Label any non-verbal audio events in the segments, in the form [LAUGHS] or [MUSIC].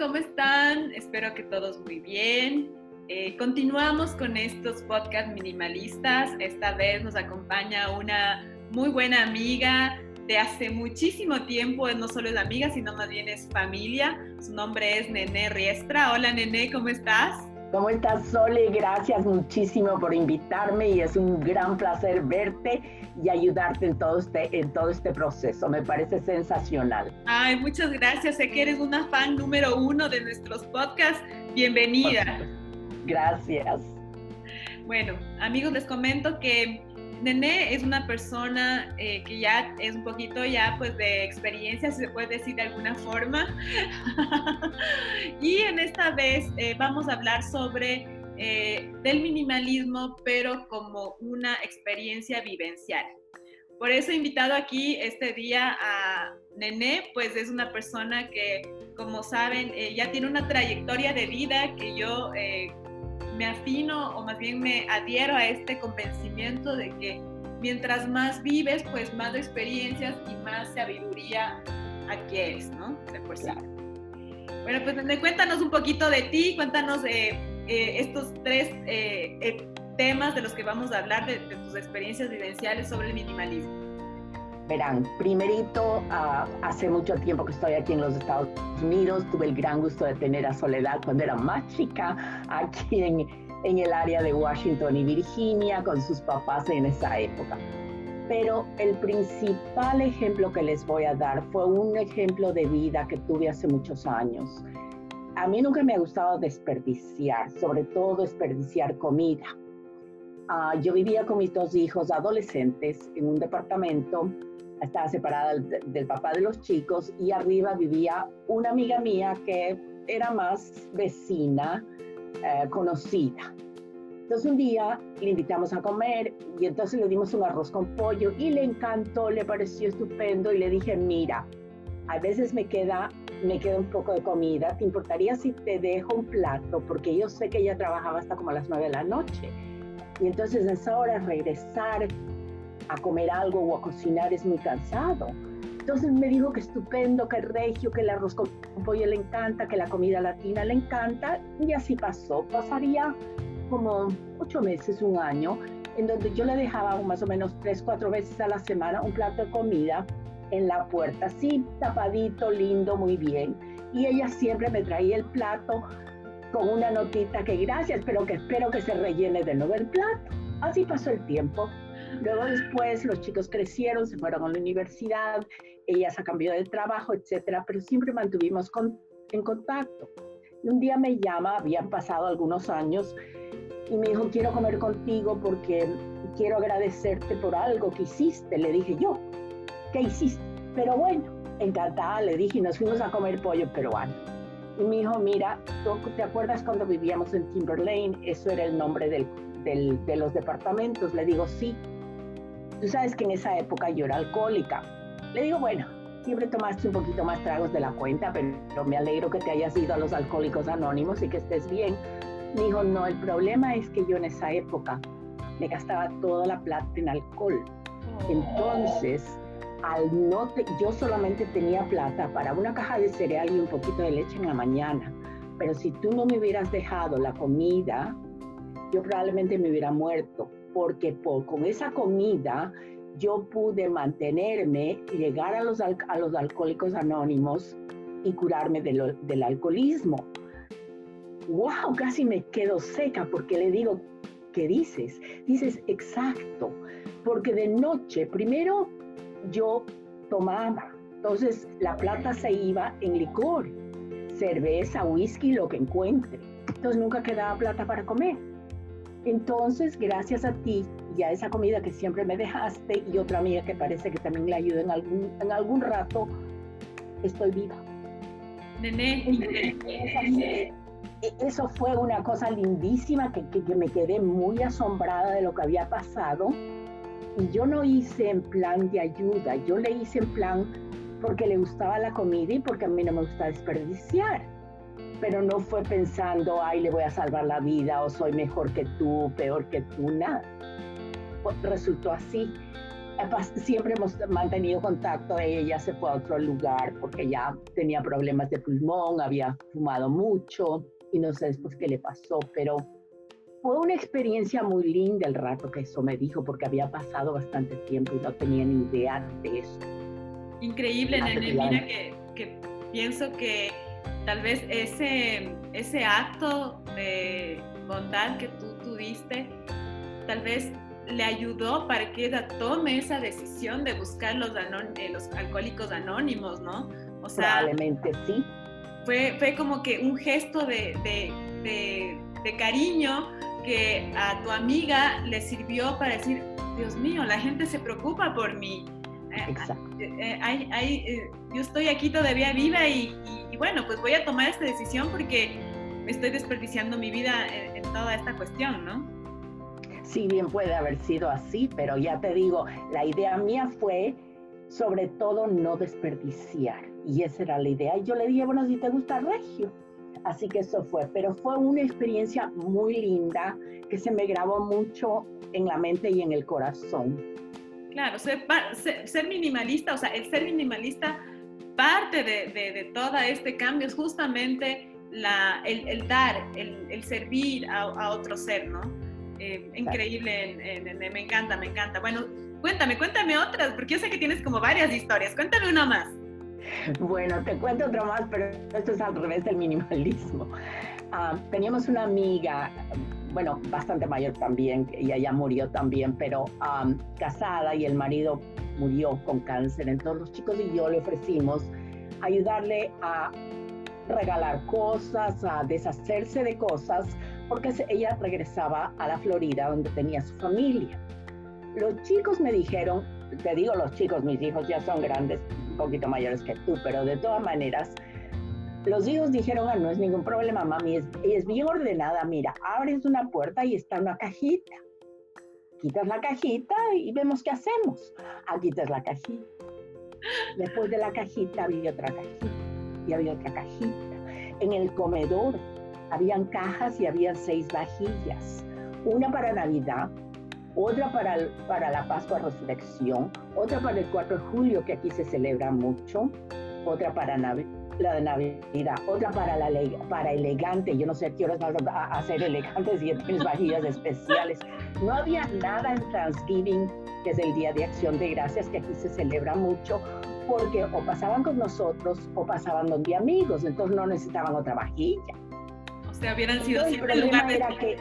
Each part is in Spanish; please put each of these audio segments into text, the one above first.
¿cómo están? Espero que todos muy bien. Eh, continuamos con estos podcast minimalistas. Esta vez nos acompaña una muy buena amiga de hace muchísimo tiempo. No solo es amiga, sino más bien es familia. Su nombre es Nene Riestra. Hola Nene, ¿cómo estás? ¿Cómo estás, Sole? Gracias muchísimo por invitarme y es un gran placer verte y ayudarte en todo este, en todo este proceso. Me parece sensacional. Ay, muchas gracias. Sé que eres una fan número uno de nuestros podcasts. Bienvenida. Gracias. Bueno, amigos, les comento que Nene es una persona eh, que ya es un poquito ya pues de experiencia, si se puede decir de alguna forma. [LAUGHS] y en esta vez eh, vamos a hablar sobre eh, del minimalismo, pero como una experiencia vivencial. Por eso he invitado aquí este día a Nene, pues es una persona que, como saben, ya tiene una trayectoria de vida que yo me afino o más bien me adhiero a este convencimiento de que mientras más vives, pues más experiencias y más sabiduría adquieres, ¿no? De por sí. Bueno, pues cuéntanos un poquito de ti, cuéntanos de eh, estos tres eh, eh, temas de los que vamos a hablar, de, tus experiencias vivenciales sobre el minimalismo. Verán, primerito, ah, hace mucho tiempo que estoy aquí en los Estados Unidos, tuve el gran gusto de tener a Soledad cuando era más chica aquí en, el área de Washington y Virginia con sus papás en esa época. Pero el principal ejemplo que les voy a dar fue un ejemplo de vida que tuve hace muchos años. A mí nunca me ha gustado desperdiciar, sobre todo desperdiciar comida. Ah, yo vivía con mis dos hijos adolescentes en un departamento, estaba separada del, papá de los chicos y arriba vivía una amiga mía que era más vecina, eh, conocida. Entonces un día le invitamos a comer y entonces le dimos un arroz con pollo y le encantó, le pareció estupendo y le dije, mira, a veces me queda, me queda un poco de comida, ¿te importaría si te dejo un plato? Porque yo sé que ella trabajaba hasta como a las nueve de la noche. Y entonces a esa hora regresar a comer algo o a cocinar es muy cansado. Entonces me dijo que estupendo, que regio, que el arroz con pollo le encanta, que la comida latina le encanta. Y así pasó. Pasaría como ocho meses, un año, en donde yo le dejaba más o menos tres, cuatro veces a la semana un plato de comida en la puerta, así tapadito, lindo, muy bien. Y ella siempre me traía el plato con una notita que gracias, pero que espero que se rellene de nuevo el plato. Así pasó el tiempo. Luego después los chicos crecieron, se fueron a la universidad, ella se cambió de trabajo, etcétera, pero siempre mantuvimos en contacto. Y un día me llama, habían pasado algunos años, y me dijo, quiero comer contigo porque quiero agradecerte por algo que hiciste. Le dije yo, ¿qué hiciste? Pero bueno, encantada, le dije, y nos fuimos a comer pollo peruano. Y me dijo, mira, ¿te acuerdas cuando vivíamos en Timberlane? Eso era el nombre del, del, de los departamentos. Le digo, sí. Tú sabes que en esa época yo era alcohólica. Le digo, bueno, siempre tomaste un poquito más tragos de la cuenta, pero me alegro que te hayas ido a los alcohólicos anónimos y que estés bien. Me dijo, no, el problema es que yo en esa época me gastaba toda la plata en alcohol. Oh. Entonces, al no yo solamente tenía plata para una caja de cereal y un poquito de leche en la mañana. Pero si tú no me hubieras dejado la comida, yo probablemente me hubiera muerto porque con esa comida yo pude mantenerme, llegar a los, a los alcohólicos anónimos y curarme del alcoholismo. ¡Wow! Casi me quedo seca porque le digo, ¿qué dices? Dices, exacto, porque de noche, primero yo tomaba, entonces la plata se iba en licor, cerveza, whisky, lo que encuentre. Entonces nunca quedaba plata para comer. Entonces, gracias a ti y a esa comida que siempre me dejaste y otra amiga que parece que también le ayuda en algún, en algún rato, estoy viva. Nene. E, eso fue una cosa lindísima que, que, que, me quedé muy asombrada de lo que había pasado. Y yo no hice en plan de ayuda, yo le hice en plan porque le gustaba la comida y porque a mí no me gusta desperdiciar pero no fue pensando, ay, le voy a salvar la vida o soy mejor que tú, peor que tú, nada. Pues resultó así. siempre hemos mantenido contacto. Ella se fue a otro lugar porque ya tenía problemas de pulmón, había fumado mucho y no sé después qué le pasó, pero fue una experiencia muy linda el rato que eso me dijo porque había pasado bastante tiempo y no tenía ni idea de eso. Increíble, Nene. Mira que, que, pienso que tal vez ese, ese acto de bondad que tú tuviste, tal vez le ayudó para que ella tome esa decisión de buscar los, eh, los alcohólicos anónimos, ¿no? O sea, Probablemente sí. Fue, fue como que un gesto de, de, de, de cariño que a tu amiga le sirvió para decir, Dios mío, la gente se preocupa por mí. Eh, Exacto. Eh, yo estoy aquí todavía viva y, bueno, pues voy a tomar esta decisión porque estoy desperdiciando mi vida en, en toda esta cuestión, ¿no? Sí, bien puede haber sido así, pero ya te digo, la idea mía fue sobre todo no desperdiciar. Y esa era la idea. Y yo le dije, bueno, si te gusta Regio. Así que eso fue. Pero fue una experiencia muy linda que se me grabó mucho en la mente y en el corazón. Claro, ser, minimalista, o sea, el ser minimalista, parte de, de, todo este cambio es justamente el, dar, el, servir a, a otro ser, ¿no? Eh, increíble, me encanta, me encanta. Bueno, cuéntame, cuéntame otras, porque yo sé que tienes como varias historias. Cuéntame una más. [LAUGHS] Bueno, te cuento otra más, pero esto es al revés del minimalismo. Ah, teníamos una amiga, bueno, bastante mayor también, ella ya murió también, pero casada y el marido murió con cáncer. Entonces los chicos y yo le ofrecimos ayudarle a regalar cosas, a deshacerse de cosas porque ella regresaba a la Florida donde tenía su familia. Los chicos me dijeron, te digo los chicos, mis hijos ya son grandes, un poquito mayores que tú, pero de todas maneras, los hijos dijeron, ah, no es ningún problema, mami, es, es bien ordenada, mira, abres una puerta y está una cajita. Quitas la cajita y vemos qué hacemos. Ah, quitas la cajita. Después de la cajita había otra cajita y había otra cajita. En el comedor habían cajas y había seis vajillas, una para Navidad, otra para, para la Pascua Resurrección, otra para el 4 de julio, que aquí se celebra mucho, otra para la de Navidad, otra para, la, para elegante, yo no sé qué horas vas a hacer elegantes [LAUGHS] y tienes vajillas especiales. No había nada en Thanksgiving, que es el Día de Acción de Gracias, que aquí se celebra mucho, porque o pasaban con nosotros o pasaban donde amigos, entonces no necesitaban otra vajilla sea, hubieran sido siempre el problema era que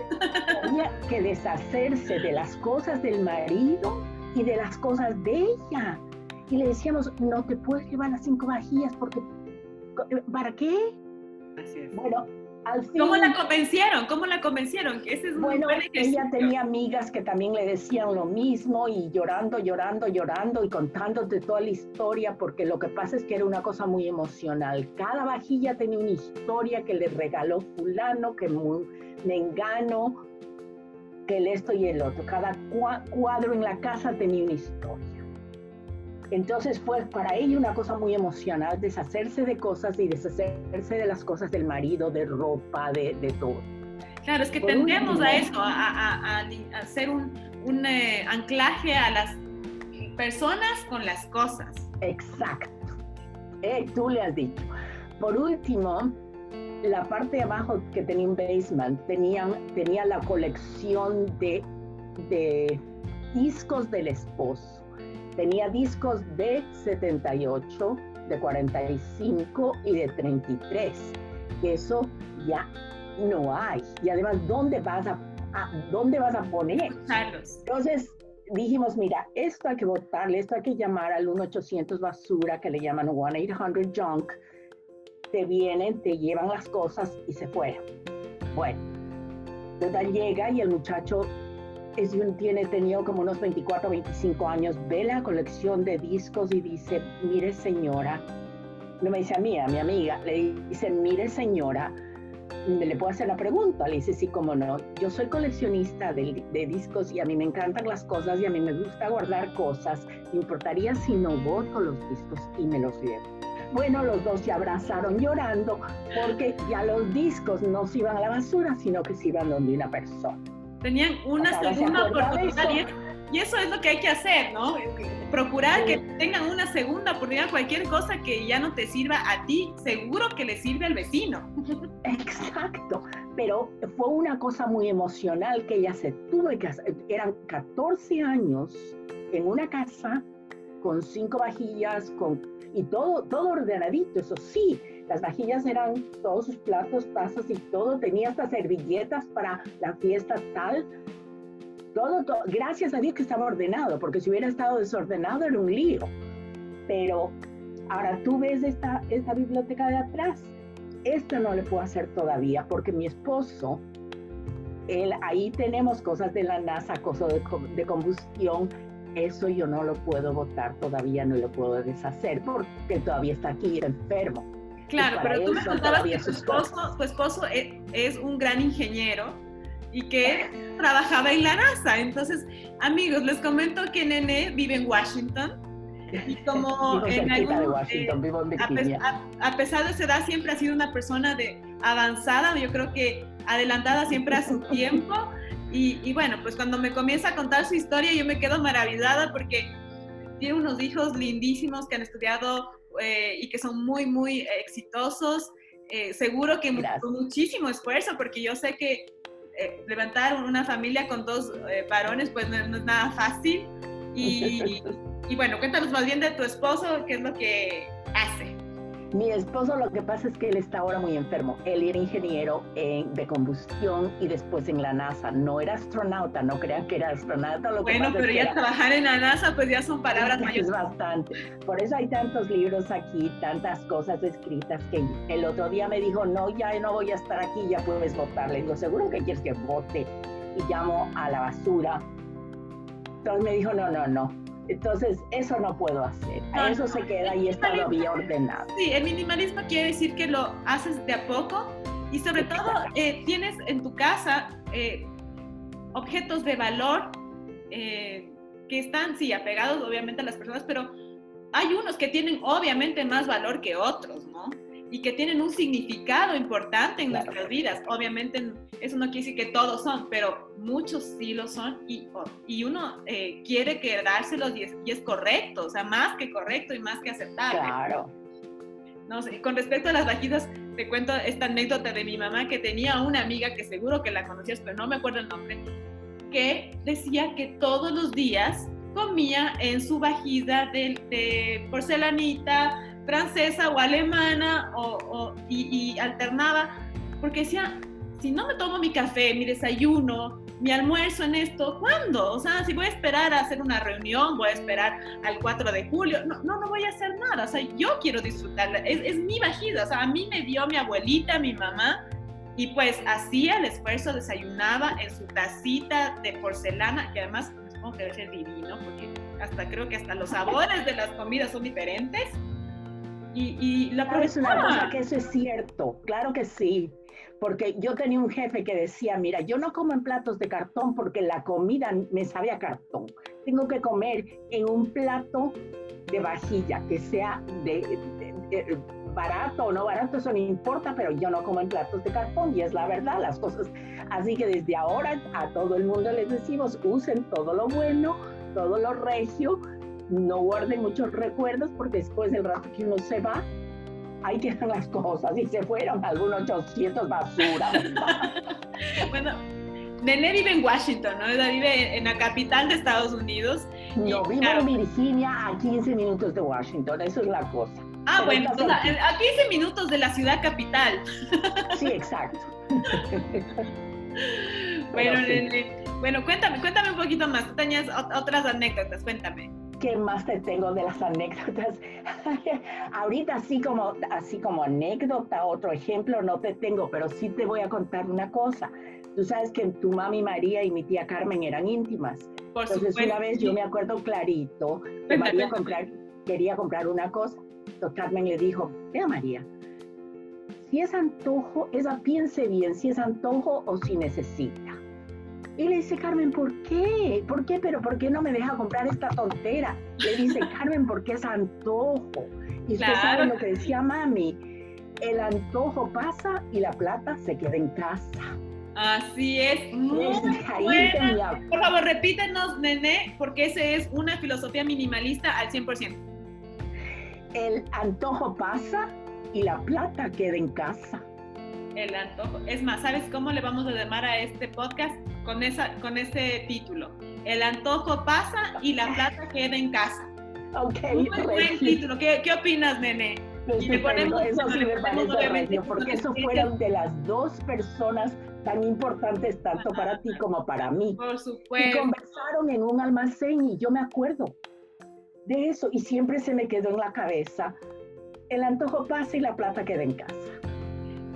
había que deshacerse de las cosas del marido y de las cosas de ella. Y le decíamos, no te puedes llevar las cinco vajillas porque, ¿para qué? Así es. Bueno, ¿Cómo la convencieron? ¿Cómo la convencieron? Ese es bueno, ella tenía amigas que también le decían lo mismo y llorando, llorando, llorando y contándote toda la historia, porque lo que pasa es que era una cosa muy emocional. Cada vajilla tenía una historia que le regaló fulano, que me engano, que el esto y el otro. Cada cuadro en la casa tenía una historia. Entonces fue para ella una cosa muy emocional deshacerse de cosas y deshacerse de las cosas del marido, de ropa, de, todo. Claro, es que tendemos a eso, a, hacer un, eh, anclaje a las personas con las cosas. Exacto. Eh, tú le has dicho. Por último, la parte de abajo que tenía un basement tenían, tenía la colección de, de discos del esposo tenía discos de 78, de 45 y de 33, que eso ya no hay. Y además, ¿dónde vas a, dónde vas a poner? Entonces dijimos, mira, esto hay que votarle, esto hay que llamar al 1-800 basura, que le llaman 1-800 junk, te vienen, te llevan las cosas y se fueron. Bueno, entonces llega y el muchacho es un, tiene tenido como unos 24, 25 años, ve la colección de discos y dice, mire señora, no me dice a mí, a mi amiga, le dice, mire señora, le puedo hacer la pregunta, le dice, sí, cómo no, yo soy coleccionista de, discos y a mí me encantan las cosas y a mí me gusta guardar cosas, ¿me importaría si no voto los discos y me los llevo? Bueno, los dos se abrazaron llorando porque ya los discos no se iban a la basura, sino que se iban donde una persona. Tenían una segunda oportunidad Y eso es lo que hay que hacer, ¿no? Procurar que tengan una segunda oportunidad, cualquier cosa que ya no te sirva a ti, seguro que le sirve al vecino. Exacto, pero fue una cosa muy emocional que ella se tuvo que hacer. Eran 14 años en una casa con cinco vajillas, con, y todo, todo ordenadito, eso sí, las vajillas eran todos sus platos, tazas y todo, tenía hasta servilletas para la fiesta tal, todo, todo, gracias a Dios que estaba ordenado, porque si hubiera estado desordenado era un lío. Pero ahora tú ves esta, esta biblioteca de atrás, esto no le puedo hacer todavía porque mi esposo, él, ahí tenemos cosas de la NASA, cosas de, de combustión, eso yo no lo puedo votar todavía, no lo puedo deshacer porque todavía está aquí enfermo. Claro, pero tú me contabas que tu esposo, tu esposo e, es, un gran ingeniero y que trabajaba en la NASA. Entonces, amigos, les comento que Nene vive en Washington. Y como en algún, de Washington, vivo en a, a, pesar de su edad, siempre ha sido una persona de avanzada, yo creo que adelantada siempre a su [LAUGHS] tiempo. Y, bueno, pues cuando me comienza a contar su historia, yo me quedo maravillada porque tiene unos hijos lindísimos que han estudiado eh, y que son muy, muy exitosos. Eh, seguro que con muchísimo esfuerzo, porque yo sé que eh, levantar una familia con dos varones, pues no, no, es nada fácil. Y, y bueno, cuéntanos más bien de tu esposo, qué es lo que. Mi esposo lo que pasa es que él está ahora muy enfermo. Él era ingeniero en, de combustión y después en la NASA. No era astronauta, no crean que era astronauta. Lo bueno, pero ya trabajar en la NASA pues ya son palabras mayores. Es bastante. Por eso hay tantos libros aquí, tantas cosas escritas que el otro día me dijo, no, ya no voy a estar aquí, ya puedes votar. Le digo, seguro que quieres que vote. Y llamo a la basura. Entonces me dijo, no, no, no, entonces, eso no puedo hacer. eso se queda y está todavía ordenado. Sí, el minimalismo quiere decir que lo haces de a poco y sobre todo eh, tienes en tu casa eh, objetos de valor eh, que están, sí, apegados obviamente a las personas, pero hay unos que tienen obviamente más valor que otros, ¿no? Y que tienen un significado importante en nuestras vidas. Obviamente eso no quiere decir que todos son, pero muchos sí lo son y, y uno eh, quiere quedárselos y es, y es correcto, o sea, más que correcto y más que aceptable. Claro. No sé, con respecto a las vajitas, te cuento esta anécdota de mi mamá que tenía una amiga que seguro que la conocías, pero no me acuerdo el nombre, que decía que todos los días comía en su vajilla de, de porcelanita, francesa o alemana o, y, alternaba, porque decía, si no me tomo mi café, mi desayuno, mi almuerzo en esto, ¿cuándo? O sea, si voy a esperar a hacer una reunión, voy a esperar al 4 de julio, no, no, no voy a hacer nada, o sea, yo quiero disfrutarla, es, mi vajida, o sea, a mí me dio mi abuelita, mi mamá, y pues hacía el esfuerzo, desayunaba en su tacita de porcelana, que además supongo que debe ser divino, porque hasta creo que hasta los sabores de las comidas son diferentes. Y, la profesora... que eso es cierto, claro que sí. Porque yo tenía un jefe que decía, mira, yo no como en platos de cartón porque la comida me sabe a cartón. Tengo que comer en un plato de vajilla, que sea de, barato o no barato, eso no importa, pero yo no como en platos de cartón y es la verdad, las cosas. Así que desde ahora a todo el mundo les decimos, usen todo lo bueno, todo lo regio, no guarden muchos recuerdos porque después del rato que uno se va, ahí quedan las cosas y se fueron algunos 800 basura. [LAUGHS] bueno, Nene vive en Washington, ¿no? vive en la capital de Estados Unidos. No, vive en Virginia a 15 minutos de Washington, eso es la cosa. Ah, bueno, a 15 minutos de la ciudad capital. [LAUGHS] sí, exacto. bueno, Nene, bueno, cuéntame, cuéntame un poquito más. Tú tenías otras anécdotas, cuéntame. ¿Qué más te tengo de las anécdotas? [LAUGHS] Ahorita así como, así como anécdota, otro ejemplo no te tengo, pero sí te voy a contar una cosa. Tú sabes que tu mami María y mi tía Carmen eran íntimas. Por Entonces una vez yo me acuerdo clarito que María quería comprar una cosa. Entonces Carmen le dijo, vea María, si es antojo, esa piense bien si es antojo o si necesita. Y le dice, Carmen, ¿por qué? ¿Por qué? Pero ¿por qué no me deja comprar esta tontera? Le dice, [LAUGHS] Carmen, porque es antojo. Y usted sabe lo que decía mami, el antojo pasa y la plata se queda en casa. Así es. Muy buena. Por favor, repítenos, Nene, porque ese es una filosofía minimalista al 100%. El antojo pasa y la plata queda en casa. El antojo. Es más, ¿sabes cómo le vamos a llamar a este podcast? Con, esa, con ese título. El antojo pasa y la plata queda en casa. Ok. Muy buen título. ¿Qué, ¿Qué opinas, Nene? y le ponemos, eso sí me parece porque eso fueron de las dos personas tan importantes tanto para ti como para mí. Por supuesto. Y conversaron en un almacén y yo me acuerdo de eso y siempre se me quedó en la cabeza, el antojo pasa y la plata queda en casa.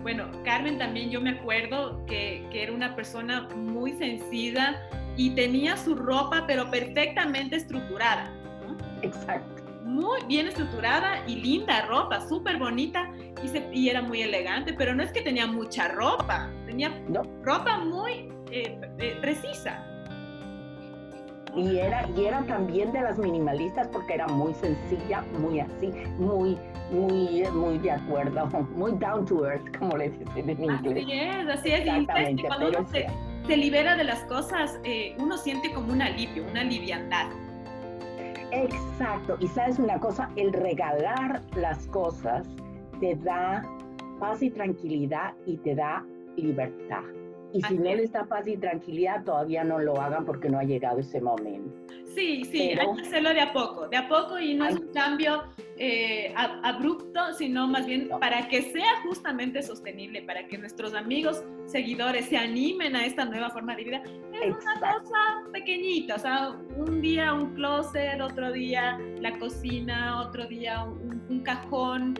Bueno, Carmen también yo me acuerdo que, que era una persona muy sencilla y tenía su ropa pero perfectamente estructurada. Exacto muy bien estructurada y linda ropa, súper bonita y, se, y, era muy elegante, pero no es que tenía mucha ropa, tenía ropa muy eh, eh, precisa. Y era, y era también de las minimalistas porque era muy sencilla, muy así, muy, muy, muy de acuerdo, [LAUGHS] muy down to earth, como le dicen en inglés. Así es, así es. Y cuando uno se, se, libera de las cosas, eh, uno siente como un alivio, una liviandad. Exacto. Y sabes una cosa, el regalar las cosas te da paz y tranquilidad y te da libertad. Y si no les da paz y tranquilidad, todavía no lo hagan porque no ha llegado ese momento. Sí, sí, hay que hacerlo de a poco, de a poco y no es un cambio eh, abrupto, sino más bien para que sea justamente sostenible, para que nuestros amigos, seguidores se animen a esta nueva forma de vida. Es una cosa pequeñita, o sea, un día un closet, otro día la cocina, otro día un, un cajón,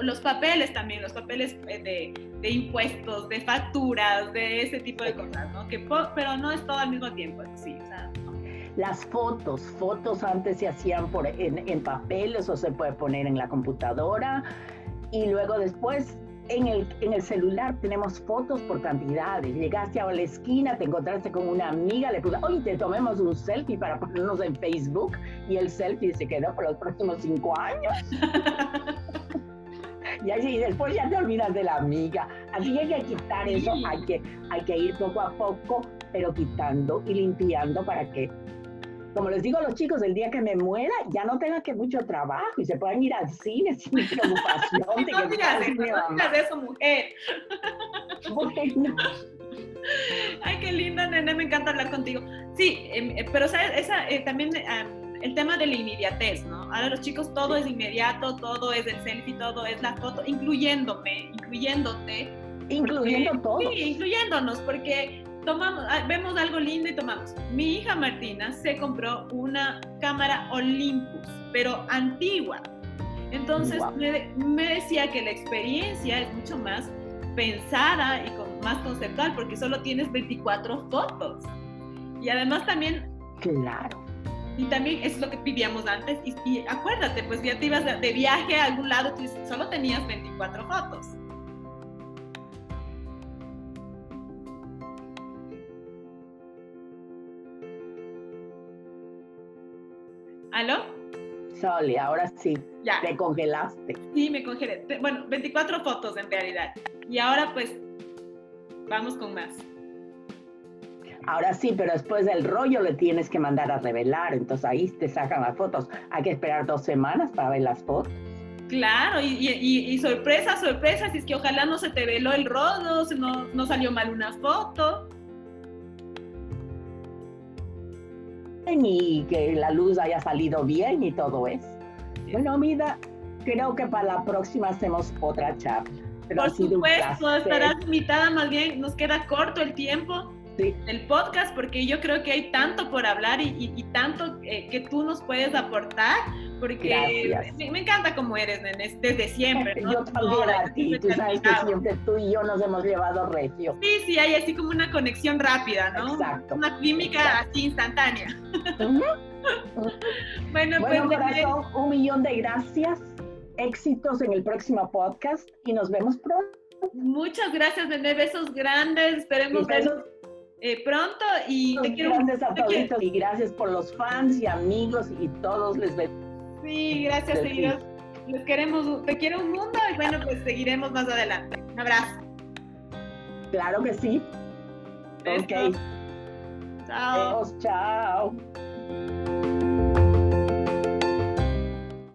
los papeles también, los papeles eh, de, impuestos, de facturas, de ese tipo de cosas, ¿no? Que, pero no es todo al mismo tiempo, sí, o sea, Las fotos, fotos antes se hacían por, en, en papeles o se puede poner en la computadora y luego después en el, en el, celular tenemos fotos por cantidades. Llegaste a la esquina, te encontraste con una amiga, le puse, oye, te tomemos un selfie para ponernos en Facebook y el selfie se quedó por los próximos cinco años. [LAUGHS] y así después ya te olvidas de la amiga. Así que hay que quitar eso, hay que, hay que ir poco a poco, pero quitando y limpiando para que, como les digo a los chicos, el día que me muera ya no tenga que mucho trabajo y se puedan ir al cine sin [LAUGHS] preocupación. no digas eso, no eso, mujer. Bueno. Ay, qué linda, nene, me encanta hablar contigo. Sí, em, eh, pero ¿sabes? Esa, eh, también el tema de la inmediatez, ¿no? Ahora los chicos todo es inmediato, todo es el selfie, todo es la foto, incluyéndome, incluyéndote. Incluyendo todo. Sí, incluyéndonos, porque tomamos, ah, vemos algo lindo y tomamos. Mi hija Martina se compró una cámara Olympus, pero antigua. Entonces me, me, decía que la experiencia es mucho más pensada y con, más conceptual porque solo tienes 24 fotos. Y además también... Claro y también es lo que vivíamos antes. Y, acuérdate, pues ya te ibas de, viaje a algún lado, tú solo tenías 24 fotos. ¿Aló? Soli, ahora sí. Ya. Te congelaste. Sí, me congelé. Bueno, 24 fotos en realidad. Y ahora pues vamos con más. Ahora sí, pero después del rollo le tienes que mandar a revelar, entonces ahí te sacan las fotos. Hay que esperar dos semanas para ver las fotos. Claro, y, y, sorpresa, sorpresa, si es que ojalá no se te veló el rollo, no, no salió mal una foto. Y que la luz haya salido bien y todo eso. Bueno, Mida, creo que para la próxima hacemos otra charla. Por supuesto, estarás invitada, más bien nos queda corto el tiempo el podcast, porque yo creo que hay tanto por hablar y, tanto eh, que tú nos puedes aportar, porque me, encanta como eres, desde siempre. ¿no? Yo también a ti, tú sabes que siempre tú y yo nos hemos llevado recio. Sí, sí, hay así como una conexión rápida, ¿no? Exacto. Una química así instantánea. [LAUGHS] bueno, pues, corazón, un millón de gracias, éxitos en el próximo podcast y nos vemos pronto. Muchas gracias, Nene. Besos grandes. Esperemos vernos eh, pronto y te quiero gracias a y gracias por los fans y amigos y todos les. Sí, gracias, seguidores. Les queremos, te quiero un mundo y bueno, pues seguiremos más adelante. Un abrazo. Claro que sí. Ok. Chao. Chao.